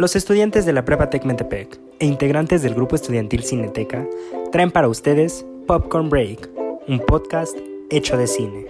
Los estudiantes de la Prepa Tec Metepec e integrantes del grupo estudiantil Cineteca traen para ustedes Popcorn Break, un podcast hecho de cine.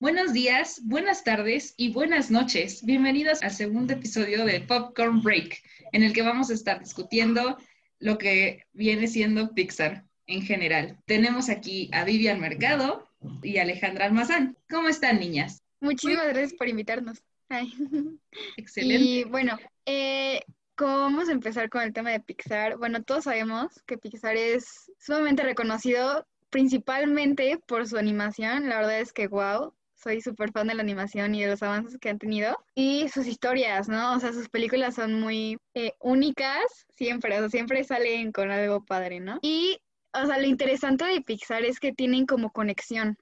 Buenos días, buenas tardes y buenas noches. Bienvenidos al segundo episodio de Popcorn Break, en el que vamos a estar discutiendo lo que viene siendo Pixar en general. Tenemos aquí a Vivian Mercado y Alejandra Almazán. ¿Cómo están, niñas? Muchísimas gracias por invitarnos. Excelente. Y bueno, eh, ¿cómo vamos a empezar con el tema de Pixar? Bueno, todos sabemos que Pixar es sumamente reconocido principalmente por su animación. La verdad es que, wow, soy súper fan de la animación y de los avances que han tenido. Y sus historias, ¿no? O sea, sus películas son muy eh, únicas, siempre, o sea, siempre salen con algo padre, ¿no? Y, o sea, lo interesante de Pixar es que tienen como conexión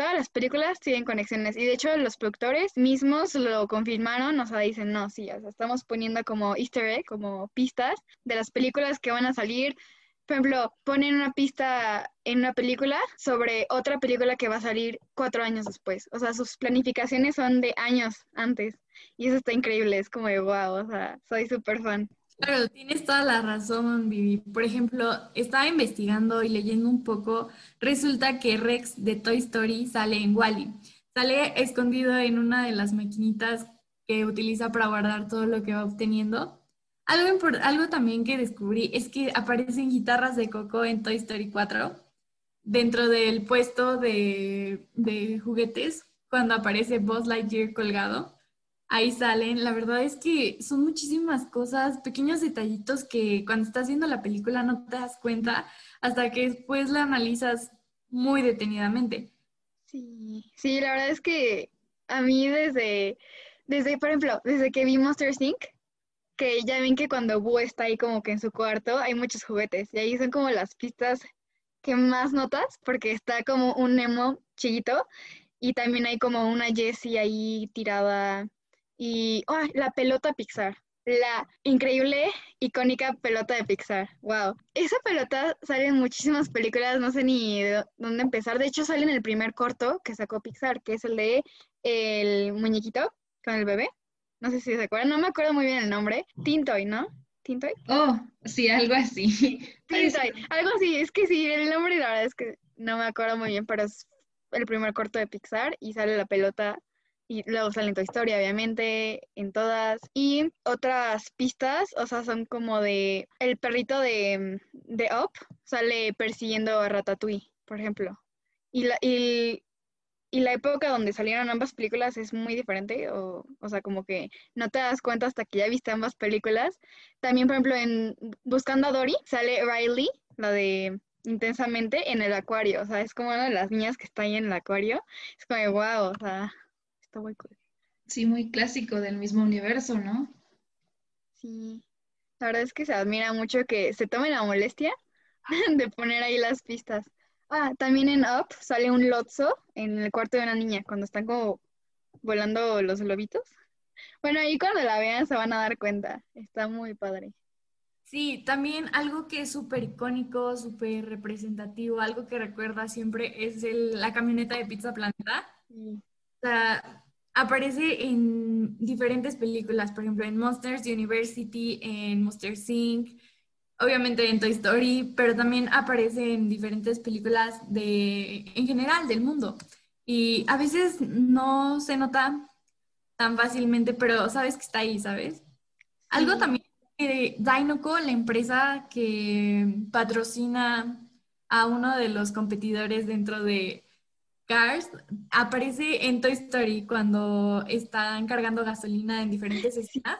todas las películas tienen conexiones y de hecho los productores mismos lo confirmaron, o sea, dicen, no, sí, o sea, estamos poniendo como easter egg, como pistas de las películas que van a salir. Por ejemplo, ponen una pista en una película sobre otra película que va a salir cuatro años después. O sea, sus planificaciones son de años antes. Y eso está increíble, es como de wow, o sea, soy súper fan. Claro, tienes toda la razón, Vivi. Por ejemplo, estaba investigando y leyendo un poco, resulta que Rex de Toy Story sale en Wally. Sale escondido en una de las maquinitas que utiliza para guardar todo lo que va obteniendo. Algo, algo también que descubrí es que aparecen guitarras de Coco en Toy Story 4 dentro del puesto de, de juguetes cuando aparece Buzz Lightyear colgado ahí salen. La verdad es que son muchísimas cosas, pequeños detallitos que cuando estás viendo la película no te das cuenta hasta que después la analizas muy detenidamente. Sí, sí, la verdad es que a mí desde, desde, por ejemplo, desde que vi Monster Inc., que ya ven que cuando Boo está ahí como que en su cuarto hay muchos juguetes y ahí son como las pistas que más notas porque está como un Nemo chiquito y también hay como una Jessie ahí tirada y la pelota Pixar, la increíble, icónica pelota de Pixar. Wow. Esa pelota sale en muchísimas películas, no sé ni dónde empezar. De hecho, sale en el primer corto que sacó Pixar, que es el de el muñequito con el bebé. No sé si se acuerdan, no me acuerdo muy bien el nombre. Tintoy, ¿no? ¿Tintoy? Oh, sí, algo así. Tintoy, algo así. Es que sí, el nombre la verdad es que no me acuerdo muy bien, pero es el primer corto de Pixar y sale la pelota y luego sale en tu historia, obviamente, en todas. Y otras pistas, o sea, son como de el perrito de, de Up sale persiguiendo a Ratatouille, por ejemplo. Y la, y, la época donde salieron ambas películas es muy diferente, o, o sea, como que no te das cuenta hasta que ya viste ambas películas. También, por ejemplo, en Buscando a Dory sale Riley, la de intensamente en el acuario, o sea, es como una de las niñas que está ahí en el acuario. Es como, wow, o sea, está muy Sí, muy clásico del mismo universo, ¿no? Sí, la verdad es que se admira mucho que se tome la molestia de poner ahí las pistas. Ah, también en Up sale un lotso en el cuarto de una niña cuando están como volando los lobitos. Bueno, ahí cuando la vean se van a dar cuenta. Está muy padre. Sí, también algo que es súper icónico, súper representativo, algo que recuerda siempre es la camioneta de Pizza Planeta. Sí. Sea, aparece en diferentes películas, por ejemplo, en Monsters University, en Monster Inc., obviamente en Toy Story, pero también aparece en diferentes películas de, en general, del mundo. Y a veces no se nota tan fácilmente, pero sabes que está ahí, ¿sabes? Algo también de Dinoco, la empresa que patrocina a uno de los competidores dentro de Cars aparece en Toy Story cuando están cargando gasolina en diferentes escenas.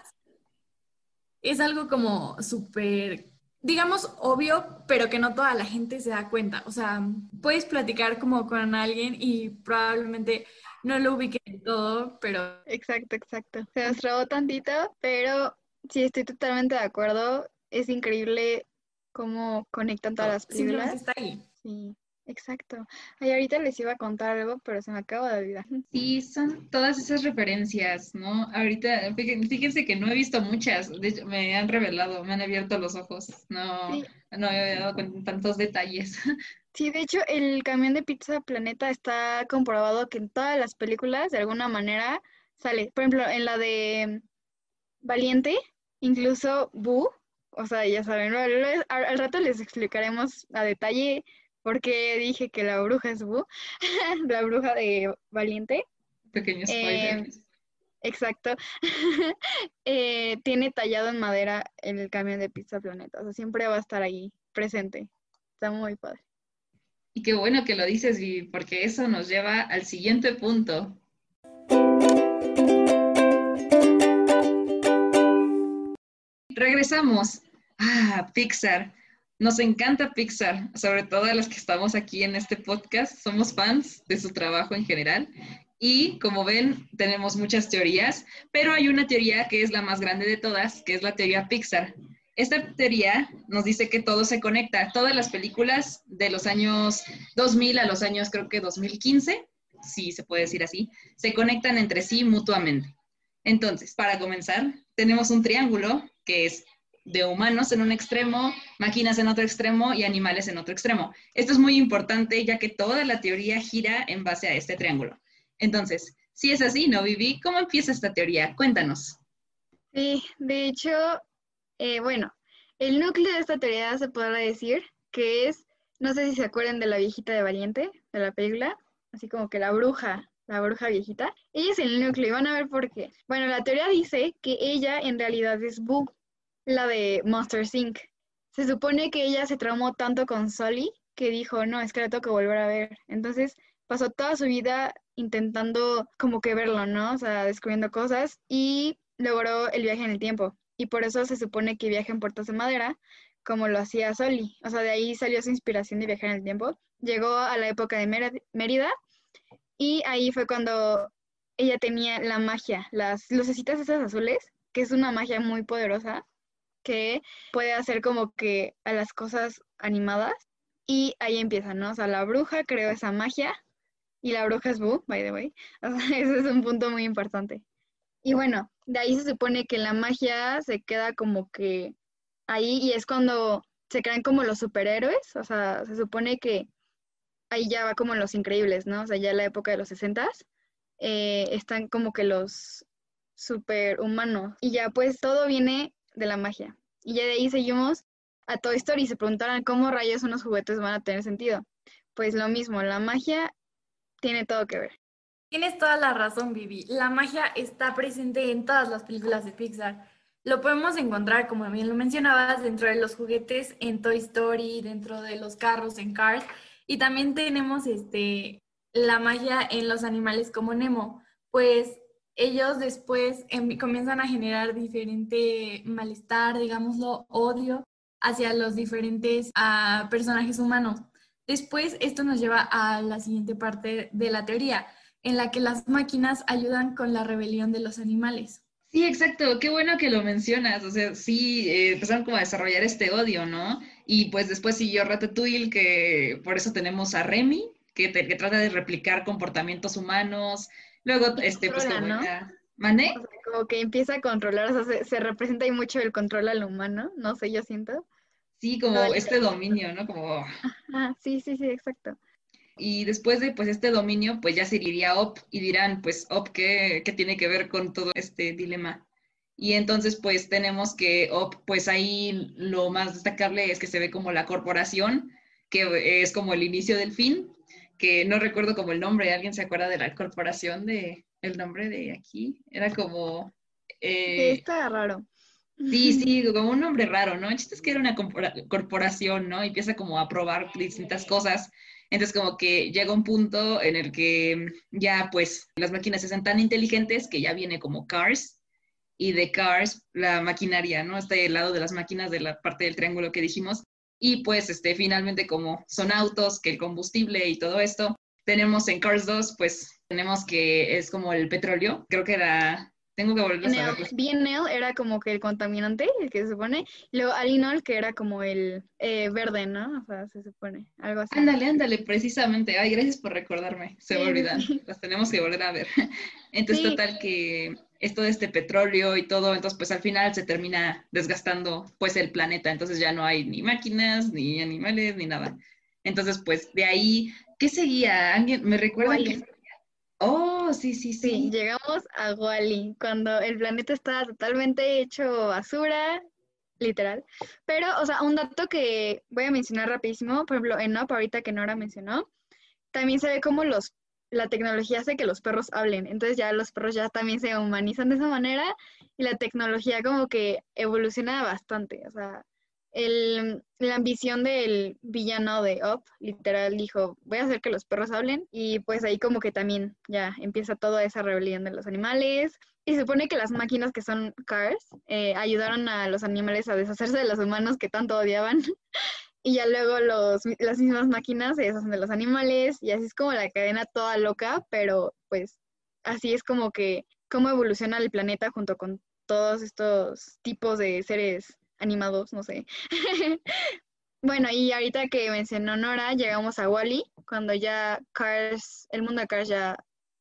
Es algo como súper, digamos, obvio, pero que no toda la gente se da cuenta. O sea, puedes platicar como con alguien y probablemente no lo ubiquen todo, pero... Exacto, exacto. Se nos robó tantito, pero sí estoy totalmente de acuerdo. Es increíble cómo conectan todas las películas. está ahí. Sí. Exacto. Ay, ahorita les iba a contar algo, pero se me acaba de olvidar. Sí, son todas esas referencias, ¿no? Ahorita, fíjense que no he visto muchas, de hecho, me han revelado, me han abierto los ojos, no, no he dado con tantos detalles. Sí, de hecho, el camión de Pizza Planeta está comprobado que en todas las películas, de alguna manera, sale. Por ejemplo, en la de Valiente, incluso Boo, o sea, ya saben, al, al rato les explicaremos a detalle por qué dije que la bruja es Boo, la bruja de Valiente. Pequeño spoiler. Eh, exacto. Eh, tiene tallado en madera el camión de Pizza Planeta, o sea, siempre va a estar ahí presente. Está muy padre. Y qué bueno que lo dices, Vivi, porque eso nos lleva al siguiente punto. Regresamos. Ah, Pixar. Nos encanta Pixar, sobre todo a los que estamos aquí en este podcast. Somos fans de su trabajo en general. Y como ven, tenemos muchas teorías, pero hay una teoría que es la más grande de todas, que es la teoría Pixar. Esta teoría nos dice que todo se conecta. Todas las películas de los años 2000 a los años creo que 2015, si se puede decir así, se conectan entre sí mutuamente. Entonces, para comenzar, tenemos un triángulo que es de humanos en un extremo, máquinas en otro extremo y animales en otro extremo. Esto es muy importante ya que toda la teoría gira en base a este triángulo. Entonces, si es así, ¿no, Vivi? ¿Cómo empieza esta teoría? Cuéntanos. Sí, de hecho, eh, bueno, el núcleo de esta teoría se podrá decir que es, no sé si se acuerdan de la viejita de Valiente, de la película, así como que la bruja, la bruja viejita. Ella es el núcleo y van a ver por qué. Bueno, la teoría dice que ella en realidad es Boo, la de Monster Inc. Se supone que ella se traumó tanto con Sully que dijo, no, es que la tengo que volver a ver. Entonces pasó toda su vida intentando como que verlo, ¿no? O sea, descubriendo cosas y logró el viaje en el tiempo. Y por eso se supone que viaja en puertas de madera, como lo hacía Sully. O sea, de ahí salió su inspiración de viajar en el tiempo. Llegó a la época de Mérida y ahí fue cuando ella tenía la magia, las lucecitas esas azules, que es una magia muy poderosa que puede hacer como que a las cosas animadas y ahí empieza, ¿no? O sea, la bruja creó esa magia y la bruja es Boo, by the way. O sea, ese es un punto muy importante. Y bueno, de ahí se supone que la magia se queda como que ahí y es cuando se crean como los superhéroes, o sea, se supone que ahí ya va como los increíbles, ¿no? O sea, ya la época de los 60 eh, están como que los superhumanos y ya pues todo viene de la magia. Y ya de ahí seguimos a Toy Story y se preguntaran cómo rayos unos juguetes van a tener sentido. Pues lo mismo, la magia tiene todo que ver. Tienes toda la razón, Vivi. La magia está presente en todas las películas de Pixar. Lo podemos encontrar, como bien lo mencionabas, dentro de los juguetes en Toy Story, dentro de los carros en Cars. Y también tenemos este, la magia en los animales como Nemo. Pues ellos después em, comienzan a generar diferente malestar, digámoslo, odio hacia los diferentes ah, personajes humanos. Después, esto nos lleva a la siguiente parte de la teoría, en la que las máquinas ayudan con la rebelión de los animales. Sí, exacto. Qué bueno que lo mencionas. O sea, sí, eh, empezaron como a desarrollar este odio, ¿no? Y pues después siguió Ratatouille, que por eso tenemos a Remy, que, que trata de replicar comportamientos humanos, Luego, este, pues como ¿no? como que empieza a controlar, o sea, se, representa ahí mucho el control al humano, no sé, yo siento. Sí, como este dominio, ¿no? Como... Ah, sí, sí, sí, exacto. Y después de pues este dominio, pues ya se iría Op y dirán, pues Op, ¿qué, ¿qué, tiene que ver con todo este dilema? Y entonces pues tenemos que Op, pues ahí lo más destacable es que se ve como la corporación, que es como el inicio del fin, que no recuerdo como el nombre, ¿alguien se acuerda de la corporación de el nombre de aquí? Era como... Eh, está raro. Sí, sí, como un nombre raro, ¿no? El chiste es que era una corporación, ¿no? Y empieza como a probar distintas cosas. Entonces como que llega un punto en el que ya pues las máquinas se hacen tan inteligentes que ya viene como Cars y de Cars la maquinaria, ¿no? Está el lado de las máquinas de la parte del triángulo que dijimos y pues este, finalmente como son autos, que el combustible y todo esto, tenemos en Cars 2, pues tenemos que es como el petróleo, creo que era, tengo que volver a saber. BNL era como que el contaminante, el que se supone, luego Alinol que era como el eh, verde, ¿no? O sea, se supone, algo así. Ándale, ándale, precisamente. Ay, gracias por recordarme, se me olvidan, las tenemos que volver a ver. Entonces, total que esto de este petróleo y todo, entonces pues al final se termina desgastando pues el planeta, entonces ya no hay ni máquinas, ni animales, ni nada. Entonces pues de ahí, ¿qué seguía? ¿Alguien me recuerda que... Oh, sí, sí, sí. Sí, llegamos a Wally, cuando el planeta está totalmente hecho basura, literal. Pero, o sea, un dato que voy a mencionar rapidísimo, por ejemplo, en Up, ahorita que Nora mencionó, también se ve como los, la tecnología hace que los perros hablen. Entonces ya los perros ya también se humanizan de esa manera y la tecnología como que evoluciona bastante. O sea, el, la ambición del villano de Up, literal, dijo, voy a hacer que los perros hablen y pues ahí como que también ya empieza toda esa rebelión de los animales. Y se supone que las máquinas que son cars eh, ayudaron a los animales a deshacerse de los humanos que tanto odiaban. y ya luego los, las mismas máquinas se deshacen de los animales y así es como la cadena toda loca, pero pues así es como que cómo evoluciona el planeta junto con todos estos tipos de seres animados, no sé. bueno, y ahorita que mencionó Nora, llegamos a Wally, cuando ya Cars, el mundo de Cars ya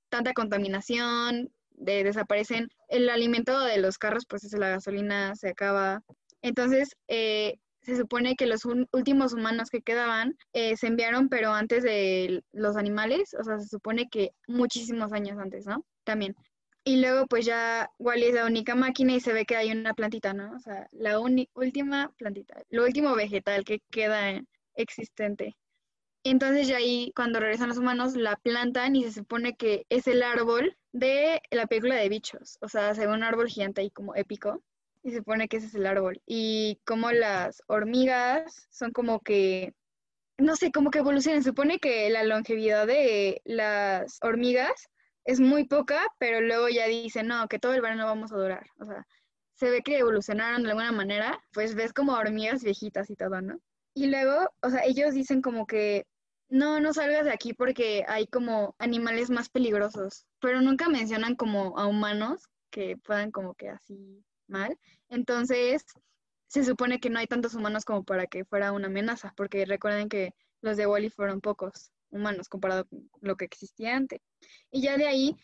tanta contaminación, de, desaparecen, el alimento de los carros, pues es la gasolina, se acaba. Entonces, eh, se supone que los últimos humanos que quedaban eh, se enviaron, pero antes de los animales, o sea, se supone que muchísimos años antes, ¿no? También. Y luego pues ya Wally es la única máquina y se ve que hay una plantita, ¿no? O sea, la última plantita, lo último vegetal que queda existente. Entonces ya ahí cuando regresan los humanos la plantan y se supone que es el árbol de la película de bichos. O sea, se un árbol gigante ahí como épico y se supone que ese es el árbol. Y como las hormigas son como que, no sé, como que evolucionan. Se supone que la longevidad de las hormigas es muy poca, pero luego ya dicen, no, que todo el verano vamos a durar. O sea, se ve que evolucionaron de alguna manera, pues ves como hormigas viejitas y todo, ¿no? Y luego, o sea, ellos dicen como que, no, no salgas de aquí porque hay como animales más peligrosos, pero nunca mencionan como a humanos que puedan como que así mal. Entonces, se supone que no hay tantos humanos como para que fuera una amenaza, porque recuerden que los de Wally fueron pocos humanos comparado con lo que existía antes. Y ya de ahí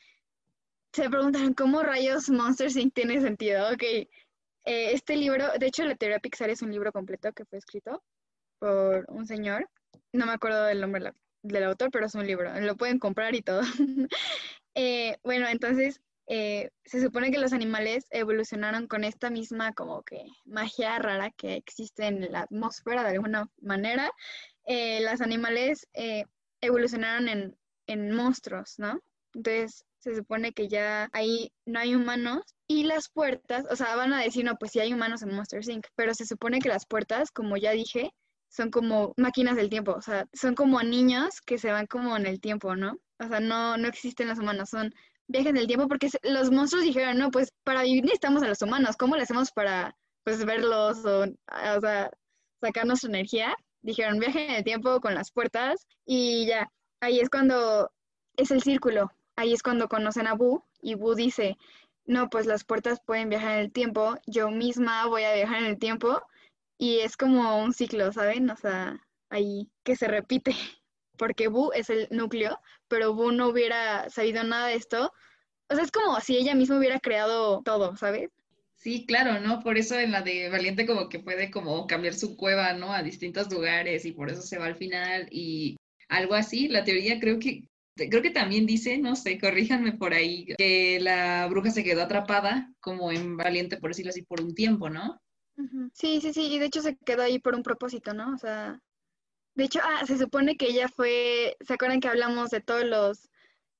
se preguntaron cómo rayos Monster Inc. tiene sentido. Ok, eh, este libro, de hecho la teoría Pixar es un libro completo que fue escrito por un señor, no me acuerdo del nombre del autor, pero es un libro, lo pueden comprar y todo. Eh, bueno, entonces eh, se supone que los animales evolucionaron con esta misma como que magia rara que existe en la atmósfera de alguna manera. los animales evolucionaron en, en monstruos, ¿no? Entonces se supone que ya ahí no hay humanos y las puertas, o sea, van a decir, no, pues sí hay humanos en Monster Inc., pero se supone que las puertas, como ya dije, son como máquinas del tiempo, o sea, son como niños que se van como en el tiempo, ¿no? O sea, no, no existen los humanos, son viajes del tiempo porque los monstruos dijeron, no, pues para vivir necesitamos a los humanos, ¿cómo le hacemos para, pues, verlos o, sea, sacar nuestra energía? Dijeron, viaje en el tiempo con las puertas y ya, ahí es cuando es el círculo, ahí es cuando conocen a Bu y Bu dice, no, pues las puertas pueden viajar en el tiempo, yo misma voy a viajar en el tiempo y es como un ciclo, ¿saben? O sea, ahí que se repite, porque Bu es el núcleo, pero Bu no hubiera sabido nada de esto. O sea, es como si ella misma hubiera creado todo, ¿sabes? Sí, claro, ¿no? Por eso en la de Valiente como que puede como cambiar su cueva, ¿no? A distintos lugares y por eso se va al final y algo así. La teoría creo que creo que también dice, no sé, corríjanme por ahí, que la bruja se quedó atrapada como en Valiente, por decirlo así, por un tiempo, ¿no? Sí, sí, sí, y de hecho se quedó ahí por un propósito, ¿no? O sea, de hecho, ah, se supone que ella fue, ¿se acuerdan que hablamos de todos los,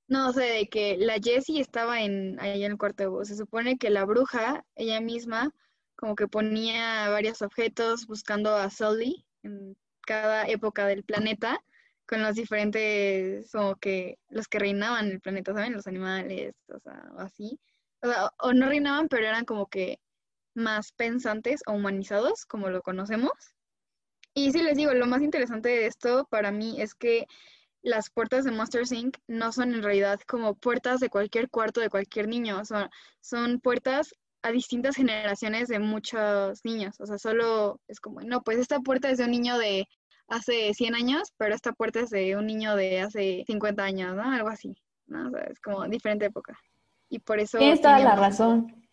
no sé, de que la Jessie estaba en, ahí en el cuarto de voz, se supone que la bruja, ella misma, como que ponía varios objetos buscando a Sully en cada época del planeta, con los diferentes, como que los que reinaban el planeta, ¿saben? Los animales, o sea, o así. O, sea, o no reinaban, pero eran como que más pensantes o humanizados, como lo conocemos. Y sí les digo, lo más interesante de esto para mí es que las puertas de Monster Inc. no son en realidad como puertas de cualquier cuarto de cualquier niño, son, son puertas a distintas generaciones de muchos niños. O sea, solo es como, no, pues esta puerta es de un niño de hace 100 años, pero esta puerta es de un niño de hace 50 años, ¿no? Algo así, ¿no? O sea, es como diferente época. Y por eso... Tienes toda la razón.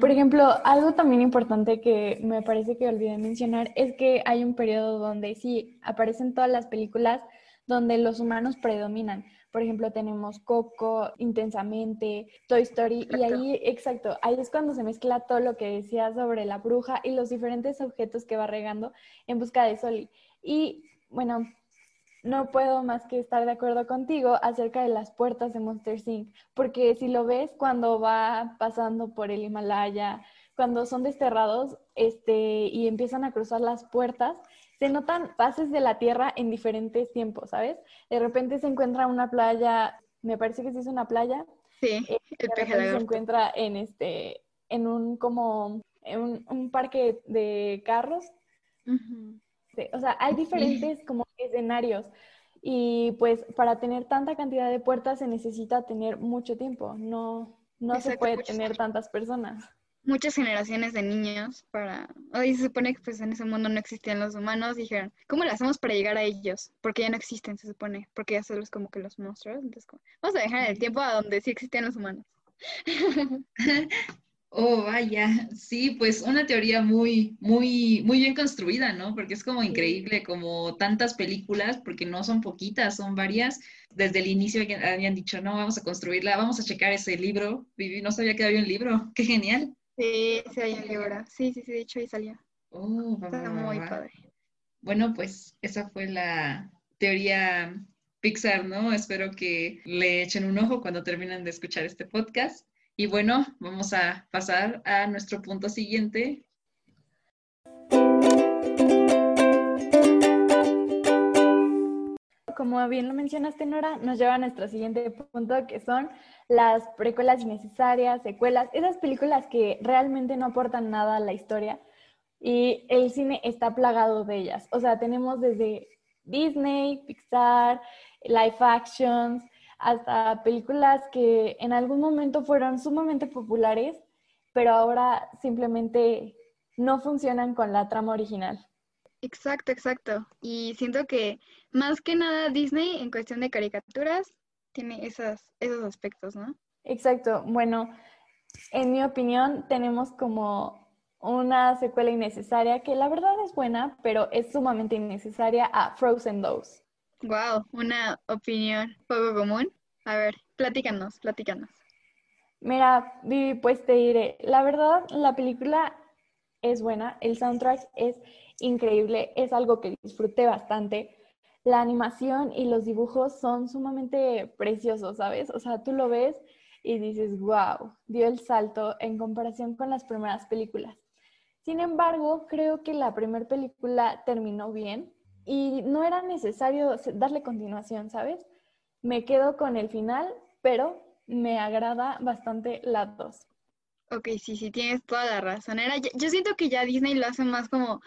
Por ejemplo, algo también importante que me parece que olvidé mencionar es que hay un periodo donde sí aparecen todas las películas donde los humanos predominan. Por ejemplo, tenemos Coco, Intensamente, Toy Story, y ahí, exacto, ahí es cuando se mezcla todo lo que decía sobre la bruja y los diferentes objetos que va regando en busca de Soli. Y bueno, no puedo más que estar de acuerdo contigo acerca de las puertas de Monster Inc. Porque si lo ves cuando va pasando por el Himalaya, cuando son desterrados este, y empiezan a cruzar las puertas, se notan fases de la Tierra en diferentes tiempos, ¿sabes? De repente se encuentra una playa, me parece que sí es una playa. Sí, eh, el se encuentra en este, en un como, en un, parque de carros. O sea, hay diferentes como escenarios. Y pues para tener tanta cantidad de puertas se necesita tener mucho tiempo, no, no se puede tener tantas personas. Muchas generaciones de niños para... Hoy se supone que pues en ese mundo no existían los humanos, dijeron, ¿cómo lo hacemos para llegar a ellos? Porque ya no existen, se supone, porque ya son como que los monstruos. Entonces, vamos a dejar el tiempo a donde sí existían los humanos. Oh, vaya, sí, pues una teoría muy, muy, muy bien construida, ¿no? Porque es como increíble, como tantas películas, porque no son poquitas, son varias. Desde el inicio habían dicho, no, vamos a construirla, vamos a checar ese libro. Vivi, no sabía que había un libro, qué genial. Sí, sí hay un libro, sí, sí, sí, de hecho ahí salió. Oh, Está muy padre. Bueno, pues esa fue la teoría Pixar, ¿no? Espero que le echen un ojo cuando terminen de escuchar este podcast. Y bueno, vamos a pasar a nuestro punto siguiente. Como bien lo mencionaste, Nora, nos lleva a nuestro siguiente punto, que son las precuelas innecesarias, secuelas, esas películas que realmente no aportan nada a la historia. Y el cine está plagado de ellas. O sea, tenemos desde Disney, Pixar, live actions, hasta películas que en algún momento fueron sumamente populares, pero ahora simplemente no funcionan con la trama original. Exacto, exacto. Y siento que más que nada Disney en cuestión de caricaturas tiene esas, esos aspectos, ¿no? Exacto. Bueno, en mi opinión tenemos como una secuela innecesaria que la verdad es buena, pero es sumamente innecesaria a Frozen 2. Wow, una opinión poco común. A ver, platícanos, platícanos. Mira, Vivi, pues te diré, la verdad, la película es buena, el soundtrack es increíble, es algo que disfruté bastante. La animación y los dibujos son sumamente preciosos, ¿sabes? O sea, tú lo ves y dices, wow, dio el salto en comparación con las primeras películas. Sin embargo, creo que la primera película terminó bien y no era necesario darle continuación, ¿sabes? Me quedo con el final, pero me agrada bastante la dos. Ok, sí, sí, tienes toda la razón. Era, yo siento que ya Disney lo hace más como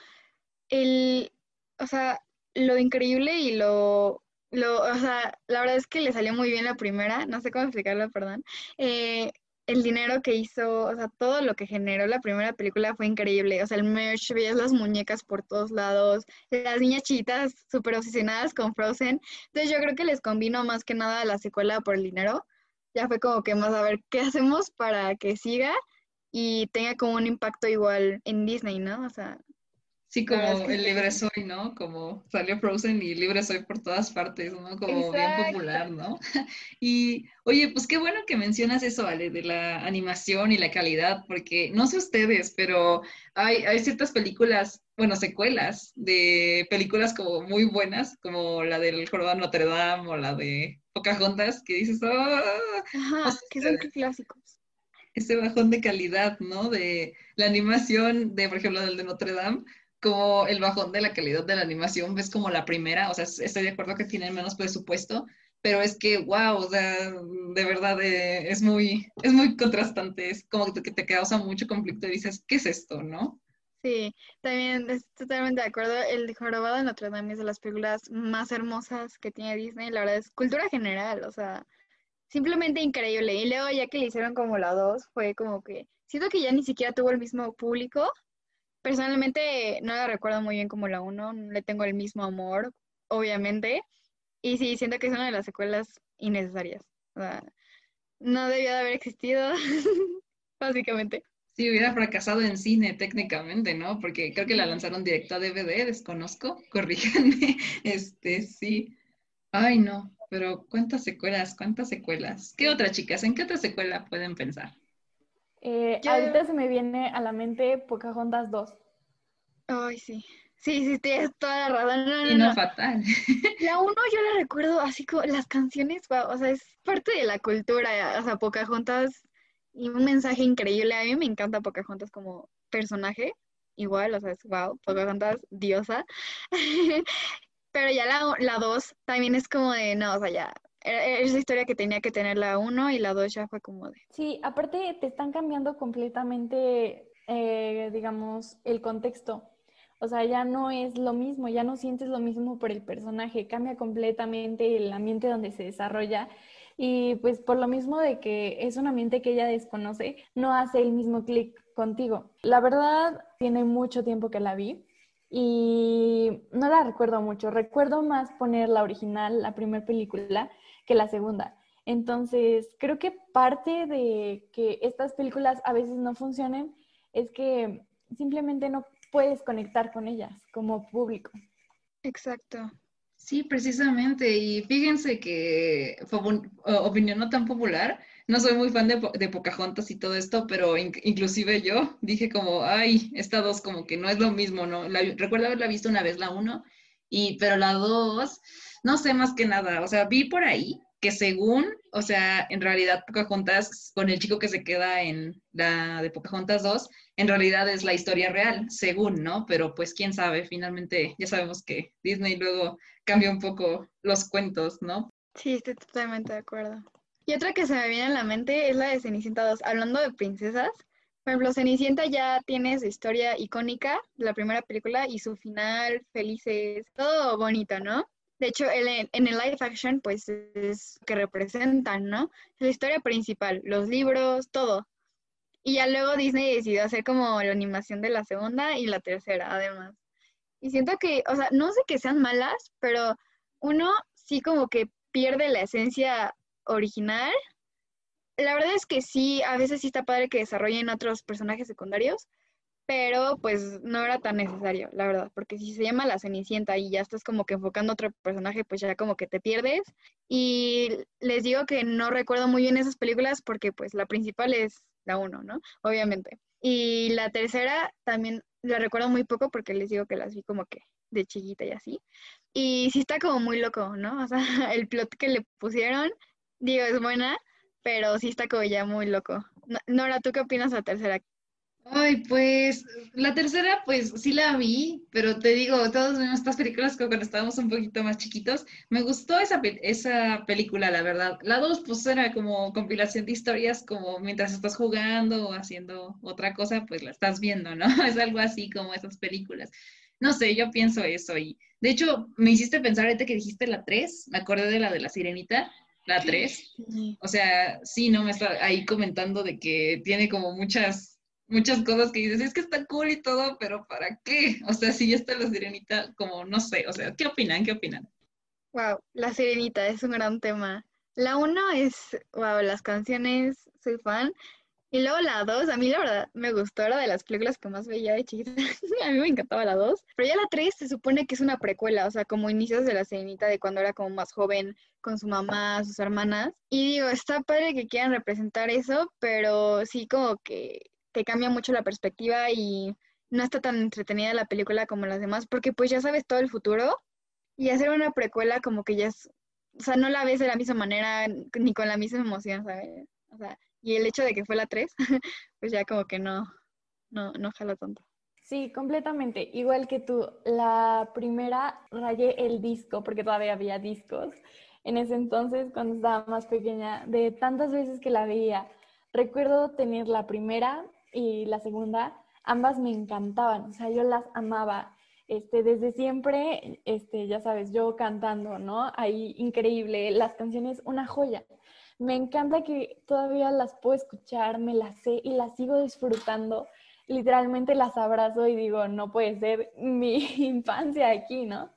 el, o sea, lo increíble y lo, lo, o sea, la verdad es que le salió muy bien la primera, no sé cómo explicarlo, perdón. Eh, el dinero que hizo, o sea, todo lo que generó la primera película fue increíble. O sea, el merch, veías las muñecas por todos lados, las niñas chitas súper obsesionadas con Frozen. Entonces yo creo que les combino más que nada la secuela por el dinero. Ya fue como que más a ver qué hacemos para que siga y tenga como un impacto igual en Disney, ¿no? O sea, Sí, como el libre soy, ¿no? Como salió Frozen y libre soy por todas partes, ¿no? Como bien popular, ¿no? Y oye, pues qué bueno que mencionas eso, Ale, de la animación y la calidad, porque no sé ustedes, pero hay, hay ciertas películas, bueno, secuelas de películas como muy buenas, como la del Jorobado Notre Dame o la de Pocahontas, que dices, ¡ah! Ajá, que son clásicos ese bajón de calidad, ¿no? De la animación de, por ejemplo, del de Notre Dame, como el bajón de la calidad de la animación, ves como la primera, o sea, estoy de acuerdo que tienen menos presupuesto, pero es que, wow, o sea, de verdad eh, es, muy, es muy contrastante, es como que te causa mucho conflicto y dices, ¿qué es esto, no? Sí, también estoy totalmente de acuerdo. El Jorobado de Notre Dame es de las películas más hermosas que tiene Disney. La verdad es cultura general, o sea, simplemente increíble. Y luego ya que le hicieron como la dos, fue como que siento que ya ni siquiera tuvo el mismo público Personalmente no la recuerdo muy bien como la 1, le tengo el mismo amor, obviamente. Y sí, siento que es una de las secuelas innecesarias. O sea, no debió de haber existido, básicamente. Sí, hubiera fracasado en cine técnicamente, ¿no? Porque creo que la lanzaron directo a DVD, desconozco, corríjanme. Este, sí. Ay, no. pero ¿cuántas secuelas? ¿Cuántas secuelas? ¿Qué otras chicas? ¿En qué otra secuela pueden pensar? Eh, Ahorita se me viene a la mente Pocahontas 2. Ay, sí. Sí, sí, tienes toda la razón. No, y no, fatal. La uno yo la recuerdo así como las canciones, o sea, es parte de la cultura, o sea, Pocahontas y un mensaje increíble. A mí me encanta Pocahontas como personaje, igual, o sea, es wow, Pocahontas, diosa. Pero ya la, la dos también es como de, no, o sea, ya, esa historia que tenía que tener la uno y la dos ya fue como de... Sí, aparte te están cambiando completamente, eh, digamos, el contexto. O sea, ya no es lo mismo, ya no sientes lo mismo por el personaje, cambia completamente el ambiente donde se desarrolla y pues por lo mismo de que es un ambiente que ella desconoce, no hace el mismo clic contigo. La verdad, tiene mucho tiempo que la vi y no la recuerdo mucho, recuerdo más poner la original, la primera película, que la segunda. Entonces, creo que parte de que estas películas a veces no funcionen es que simplemente no puedes conectar con ellas como público. Exacto. Sí, precisamente. Y fíjense que opinión no tan popular. No soy muy fan de, de Pocahontas y todo esto, pero inclusive yo dije como, ay, esta dos como que no es lo mismo, ¿no? recuerdo haberla visto una vez la uno, y, pero la dos, no sé más que nada. O sea, vi por ahí que según, o sea, en realidad Pocahontas, con el chico que se queda en la de Pocahontas 2, en realidad es la historia real, según, ¿no? Pero pues quién sabe, finalmente ya sabemos que Disney luego cambia un poco los cuentos, ¿no? Sí, estoy totalmente de acuerdo. Y otra que se me viene a la mente es la de Cenicienta 2. Hablando de princesas, por ejemplo, Cenicienta ya tiene su historia icónica, la primera película, y su final, felices, todo bonito, ¿no? De hecho, en el live action, pues es que representan, ¿no? La historia principal, los libros, todo. Y ya luego Disney decidió hacer como la animación de la segunda y la tercera, además. Y siento que, o sea, no sé que sean malas, pero uno sí como que pierde la esencia original. La verdad es que sí, a veces sí está padre que desarrollen otros personajes secundarios, pero pues no era tan necesario, la verdad, porque si se llama La Cenicienta y ya estás como que enfocando a otro personaje, pues ya como que te pierdes. Y les digo que no recuerdo muy bien esas películas porque pues la principal es la uno, ¿no? Obviamente. Y la tercera también la recuerdo muy poco porque les digo que las vi como que de chiquita y así. Y sí está como muy loco, ¿no? O sea, el plot que le pusieron, digo, es buena, pero sí está como ya muy loco. Nora, ¿tú qué opinas de la tercera? Ay, pues la tercera, pues sí la vi, pero te digo, todos vimos estas películas cuando estábamos un poquito más chiquitos. Me gustó esa, esa película, la verdad. La dos, pues era como compilación de historias, como mientras estás jugando o haciendo otra cosa, pues la estás viendo, ¿no? Es algo así como esas películas. No sé, yo pienso eso y de hecho me hiciste pensar ahorita que dijiste la tres, me acordé de la de la sirenita, la tres. O sea, sí, no me está ahí comentando de que tiene como muchas muchas cosas que dices, es que está cool y todo, pero ¿para qué? O sea, si ya está la sirenita, como no sé, o sea, ¿qué opinan? ¿Qué opinan? Wow, la sirenita es un gran tema. La uno es, wow, las canciones, soy fan. Y luego la dos, a mí la verdad me gustó, era de las películas que más veía de chiquita. a mí me encantaba la dos. Pero ya la tres se supone que es una precuela, o sea, como inicios de la sirenita de cuando era como más joven con su mamá, sus hermanas. Y digo, está padre que quieran representar eso, pero sí como que que cambia mucho la perspectiva y no está tan entretenida la película como las demás, porque pues ya sabes todo el futuro y hacer una precuela como que ya es, o sea, no la ves de la misma manera ni con la misma emoción, ¿sabes? O sea, y el hecho de que fue la 3, pues ya como que no, no, no jala tanto. Sí, completamente. Igual que tú, la primera rayé el disco, porque todavía había discos. En ese entonces, cuando estaba más pequeña, de tantas veces que la veía, recuerdo tener la primera y la segunda, ambas me encantaban, o sea, yo las amaba. Este, desde siempre, este, ya sabes, yo cantando, ¿no? Ahí increíble, las canciones, una joya. Me encanta que todavía las puedo escuchar, me las sé y las sigo disfrutando. Literalmente las abrazo y digo, no puede ser mi infancia aquí, ¿no?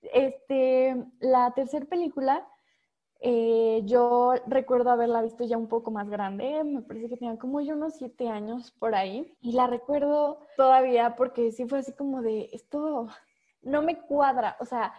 Este, la tercera película eh, yo recuerdo haberla visto ya un poco más grande, me parece que tenía como yo unos siete años por ahí, y la recuerdo todavía porque sí fue así como de, esto no me cuadra, o sea,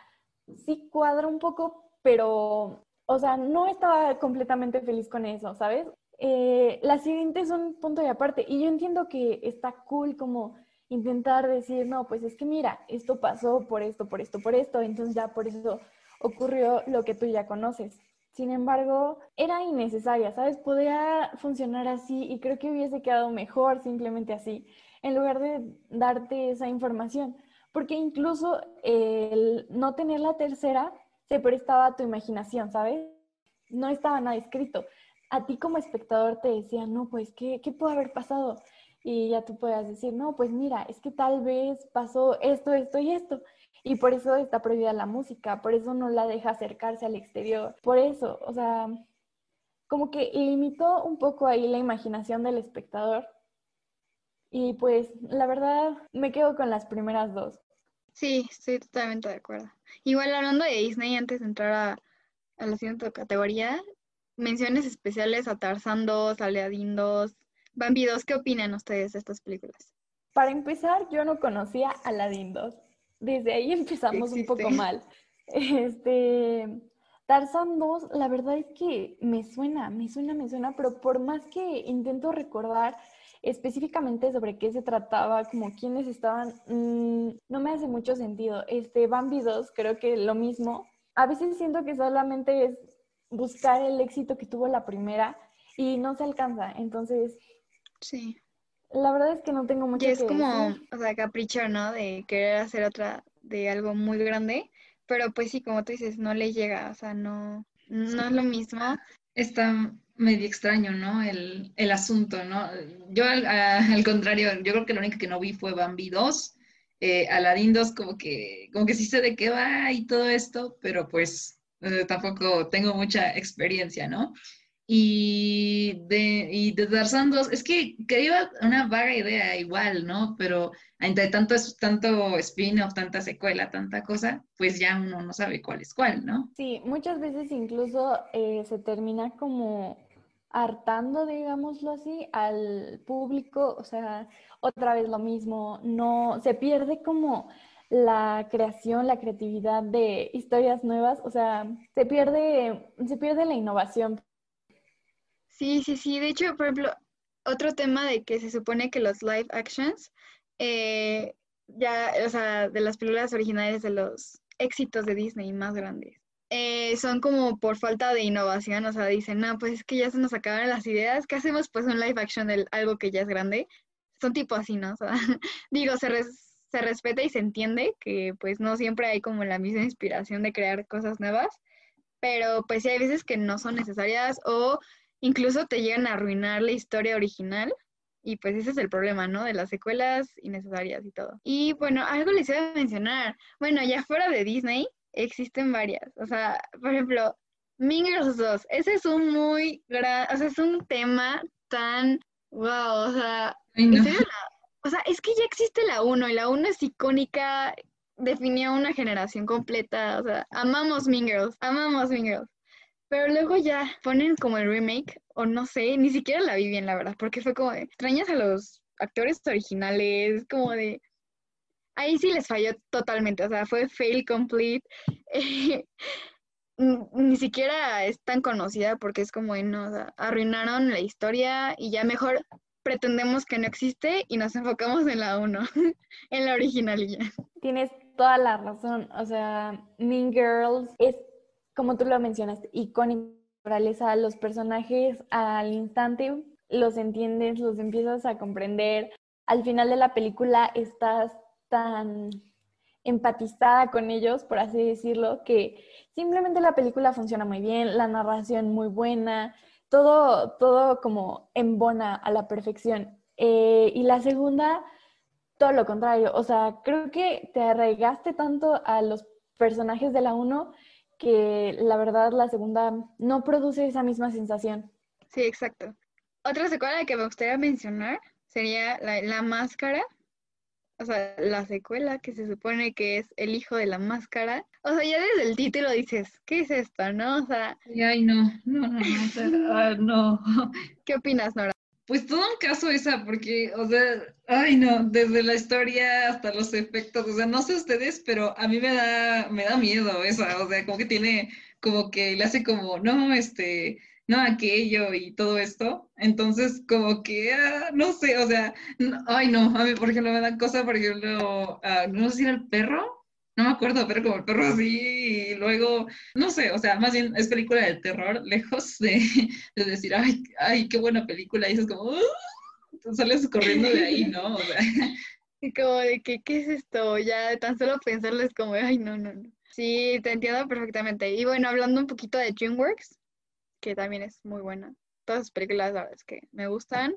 sí cuadra un poco, pero o sea, no estaba completamente feliz con eso, ¿sabes? Eh, la siguiente es un punto de aparte y yo entiendo que está cool como intentar decir, no, pues es que mira, esto pasó por esto, por esto, por esto, entonces ya por eso ocurrió lo que tú ya conoces. Sin embargo, era innecesaria, ¿sabes? Podía funcionar así y creo que hubiese quedado mejor simplemente así, en lugar de darte esa información. Porque incluso el no tener la tercera se prestaba a tu imaginación, ¿sabes? No estaba nada escrito. A ti como espectador te decían, no, pues, ¿qué, qué puede haber pasado? Y ya tú puedas decir, no, pues mira, es que tal vez pasó esto, esto y esto. Y por eso está prohibida la música, por eso no la deja acercarse al exterior. Por eso, o sea, como que limitó un poco ahí la imaginación del espectador. Y pues la verdad me quedo con las primeras dos. Sí, estoy totalmente de acuerdo. Igual hablando de Disney, antes de entrar a, a la siguiente categoría, menciones especiales a Tarzan 2, Aladdin 2, Bambi 2, ¿qué opinan ustedes de estas películas? Para empezar, yo no conocía Aladdin 2 desde ahí empezamos un poco mal. Este, Tarzan 2, la verdad es que me suena, me suena, me suena, pero por más que intento recordar específicamente sobre qué se trataba, como quiénes estaban, mm, no me hace mucho sentido. Este, Bambi 2, creo que lo mismo. A veces siento que solamente es buscar el éxito que tuvo la primera y no se alcanza. Entonces, sí. La verdad es que no tengo mucho y es como, o sea, capricho, ¿no? De querer hacer otra, de algo muy grande, pero pues sí, como tú dices, no le llega, o sea, no, no es lo mismo. Está medio extraño, ¿no? El, el asunto, ¿no? Yo al, contrario, yo creo que lo único que no vi fue Bambi 2, eh, Aladdin 2 como que, como que sí sé de qué va y todo esto, pero pues eh, tampoco tengo mucha experiencia, ¿no? Y de, y de Tarzán 2, es que quería una vaga idea igual, ¿no? Pero entre tanto, tanto spin-off, tanta secuela, tanta cosa, pues ya uno no sabe cuál es cuál, ¿no? Sí, muchas veces incluso eh, se termina como hartando, digámoslo así, al público, o sea, otra vez lo mismo, no, se pierde como la creación, la creatividad de historias nuevas, o sea, se pierde, se pierde la innovación Sí, sí, sí. De hecho, por ejemplo, otro tema de que se supone que los live actions, eh, ya, o sea, de las películas originales de los éxitos de Disney más grandes, eh, son como por falta de innovación, o sea, dicen, no, pues es que ya se nos acabaron las ideas, ¿qué hacemos? Pues un live action de algo que ya es grande. Son tipo así, ¿no? O sea, digo, se, se respeta y se entiende que pues no siempre hay como la misma inspiración de crear cosas nuevas, pero pues sí hay veces que no son necesarias o incluso te llegan a arruinar la historia original. Y pues ese es el problema, ¿no? De las secuelas innecesarias y todo. Y bueno, algo les iba a mencionar. Bueno, ya fuera de Disney, existen varias. O sea, por ejemplo, Mingers 2. Ese es un muy gran, o sea, es un tema tan, wow, o sea, o sea, es que ya existe la 1 y la 1 es icónica, definió una generación completa, o sea, amamos Mean Girls, amamos Mean Girls. Pero luego ya ponen como el remake, o no sé, ni siquiera la vi bien, la verdad, porque fue como extrañas a los actores originales, como de... Ahí sí les falló totalmente, o sea, fue fail complete. ni siquiera es tan conocida porque es como, no, o sea, arruinaron la historia y ya mejor pretendemos que no existe y nos enfocamos en la uno, en la originalidad. Tienes toda la razón, o sea, Mean Girls es como tú lo mencionaste, icónica naturaleza, los personajes al instante los entiendes, los empiezas a comprender. Al final de la película estás tan empatizada con ellos, por así decirlo, que simplemente la película funciona muy bien, la narración muy buena, todo, todo como embona a la perfección. Eh, y la segunda, todo lo contrario, o sea, creo que te arraigaste tanto a los personajes de la uno que la verdad la segunda no produce esa misma sensación. Sí, exacto. Otra secuela que me gustaría mencionar sería la, máscara, o sea, la secuela que se supone que es el hijo de la máscara. O sea, ya desde el título dices, ¿qué es esto, no? O sea... Ay, no, no, no, no, no. ¿Qué opinas, Nora? Pues todo un caso esa, porque, o sea, ay no, desde la historia hasta los efectos, o sea, no sé ustedes, pero a mí me da, me da miedo esa, o sea, como que tiene como que le hace como, no, este, no aquello y todo esto. Entonces, como que, ah, no sé, o sea, ay no, a mí, por ejemplo, me dan cosas, por ejemplo, ah, no sé si era el perro, no me acuerdo, pero como el perro así, y luego, no sé, o sea, más bien es película de terror, lejos de, decir, ay, ay, qué buena película, y dices como, uh, sales corriendo de ahí, ¿no? O sea. Y como de que, ¿qué es esto? Ya tan solo pensarlo es como, ay, no, no, no. Sí, te entiendo perfectamente. Y bueno, hablando un poquito de DreamWorks, que también es muy buena. Todas sus películas, la verdad es que me gustan.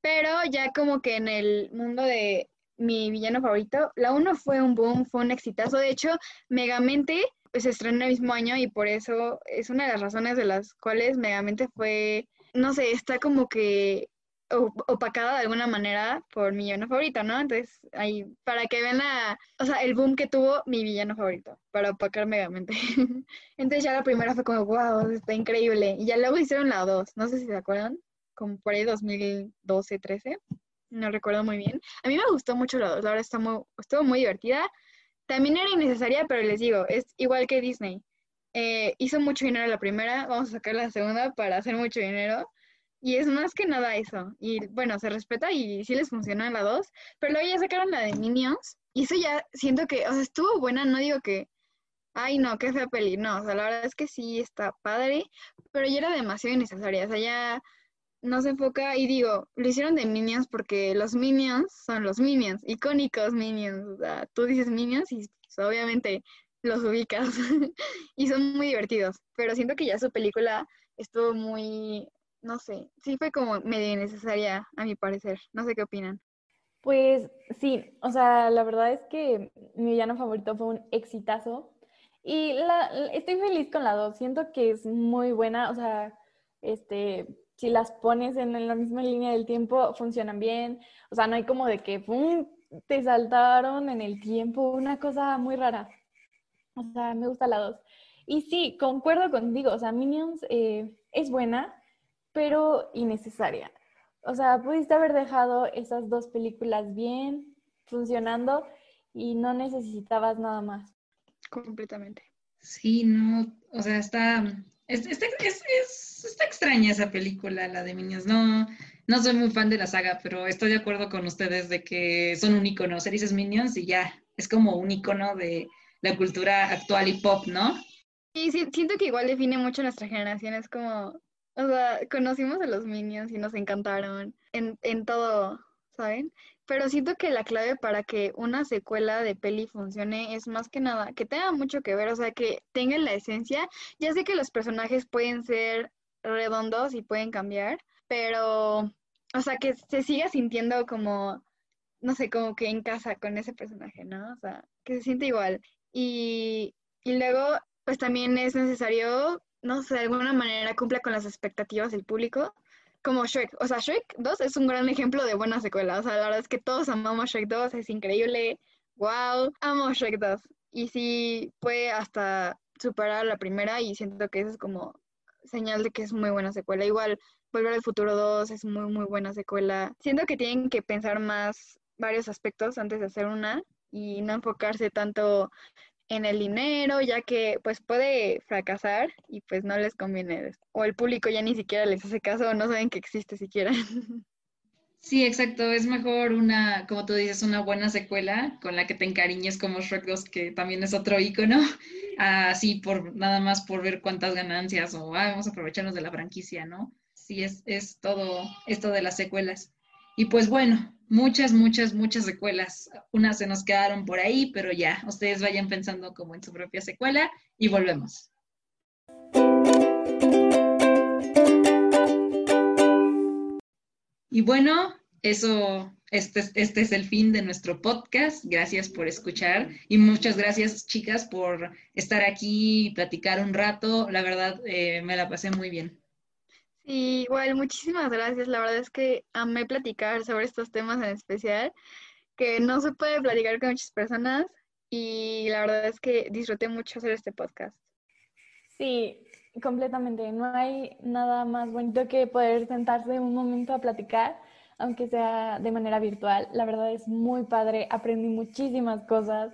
Pero ya como que en el mundo de mi villano favorito, la 1 fue un boom, fue un exitazo. De hecho, Megamente pues, se estrenó el mismo año y por eso es una de las razones de las cuales Megamente fue, no sé, está como que opacada de alguna manera por mi villano favorito, ¿no? Entonces, ahí, para que vean la, o sea, el boom que tuvo mi villano favorito, para opacar megamente. Entonces ya la primera fue como, wow, está increíble. Y ya luego hicieron la dos, no sé si se acuerdan, como por ahí 2012, 13, no recuerdo muy bien. A mí me gustó mucho la dos, la verdad está muy, estuvo muy divertida. También era innecesaria, pero les digo, es igual que Disney. Eh, hizo mucho dinero la primera, vamos a sacar la segunda para hacer mucho dinero. Y es más que nada eso. Y bueno, se respeta y sí les funcionó en la 2. Pero luego ya sacaron la de Minions. Y eso ya siento que, o sea, estuvo buena. No digo que, ay, no, qué fea peli. No, o sea, la verdad es que sí está padre. Pero ya era demasiado innecesaria. O sea, ya no se enfoca. Y digo, lo hicieron de Minions porque los Minions son los Minions, icónicos Minions. O sea, tú dices Minions y pues, obviamente los ubicas. y son muy divertidos. Pero siento que ya su película estuvo muy no sé, sí fue como medio innecesaria a mi parecer. No sé qué opinan. Pues sí, o sea, la verdad es que mi villano favorito fue un exitazo y la, estoy feliz con la dos. Siento que es muy buena, o sea, este, si las pones en, la misma línea del tiempo, funcionan bien. O sea, no hay como de que ¡pum! te saltaron en el tiempo, una cosa muy rara. O sea, me gusta la dos. Y sí, concuerdo contigo, o sea, Minions eh, es buena, pero innecesaria. O sea, pudiste haber dejado esas dos películas bien, funcionando, y no necesitabas nada más. Completamente. Sí, no, o sea, está, está, extraña esa película, la de Minions. No, no soy muy fan de la saga, pero estoy de acuerdo con ustedes de que son un icono. Se dices Minions y ya, es como un icono de la cultura actual y pop, ¿no? Sí, sí, siento que igual define mucho nuestra generación, es como o sea, conocimos a los Minions y nos encantaron en, en todo, ¿saben? Pero siento que la clave para que una secuela de peli funcione es más que nada que tenga mucho que ver, o sea, que tenga la esencia. Ya sé que los personajes pueden ser redondos y pueden cambiar, pero, o sea, que se siga sintiendo como, no sé, como que en casa con ese personaje, ¿no? O sea, que se siente igual. Y, y luego, pues también es necesario no sé, de alguna manera cumpla con las expectativas del público, como Shrek. O sea, Shrek 2 es un gran ejemplo de buena secuela. O sea, la verdad es que todos amamos Shrek 2, es increíble. ¡Wow! Amo Shrek 2. Y sí, puede hasta superar la primera y siento que eso es como señal de que es muy buena secuela. Igual, Volver al Futuro 2 es muy, muy buena secuela. Siento que tienen que pensar más varios aspectos antes de hacer una y no enfocarse tanto en el dinero, ya que pues puede fracasar y pues no les conviene. O el público ya ni siquiera les hace caso no saben que existe siquiera. Sí, exacto. Es mejor una, como tú dices, una buena secuela con la que te encariñes como Shrek 2, que también es otro icono, así por nada más por ver cuántas ganancias o vamos a aprovecharnos de la franquicia, ¿no? Sí, es, es todo esto de las secuelas. Y pues bueno, muchas, muchas, muchas secuelas. Unas se nos quedaron por ahí, pero ya, ustedes vayan pensando como en su propia secuela y volvemos. Y bueno, eso, este, este es el fin de nuestro podcast. Gracias por escuchar y muchas gracias, chicas, por estar aquí y platicar un rato. La verdad, eh, me la pasé muy bien. Igual, muchísimas gracias. La verdad es que amé platicar sobre estos temas en especial, que no se puede platicar con muchas personas y la verdad es que disfruté mucho hacer este podcast. Sí, completamente. No hay nada más bonito que poder sentarse un momento a platicar, aunque sea de manera virtual. La verdad es muy padre. Aprendí muchísimas cosas.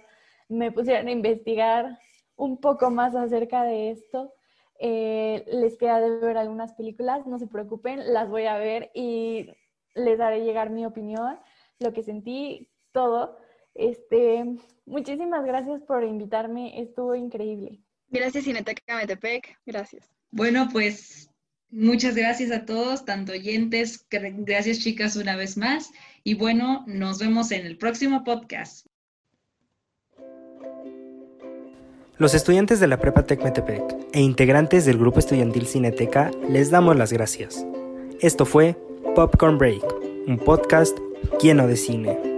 Me pusieron a investigar un poco más acerca de esto eh, les queda de ver algunas películas, no se preocupen, las voy a ver y les daré llegar mi opinión, lo que sentí, todo. Este, muchísimas gracias por invitarme, estuvo increíble. Gracias Cineteca Metepec, gracias. Bueno, pues muchas gracias a todos, tanto oyentes, gracias chicas una vez más y bueno, nos vemos en el próximo podcast. Los estudiantes de la Prepa Tec Metepec e integrantes del grupo estudiantil Cineteca les damos las gracias. Esto fue Popcorn Break, un podcast lleno de cine.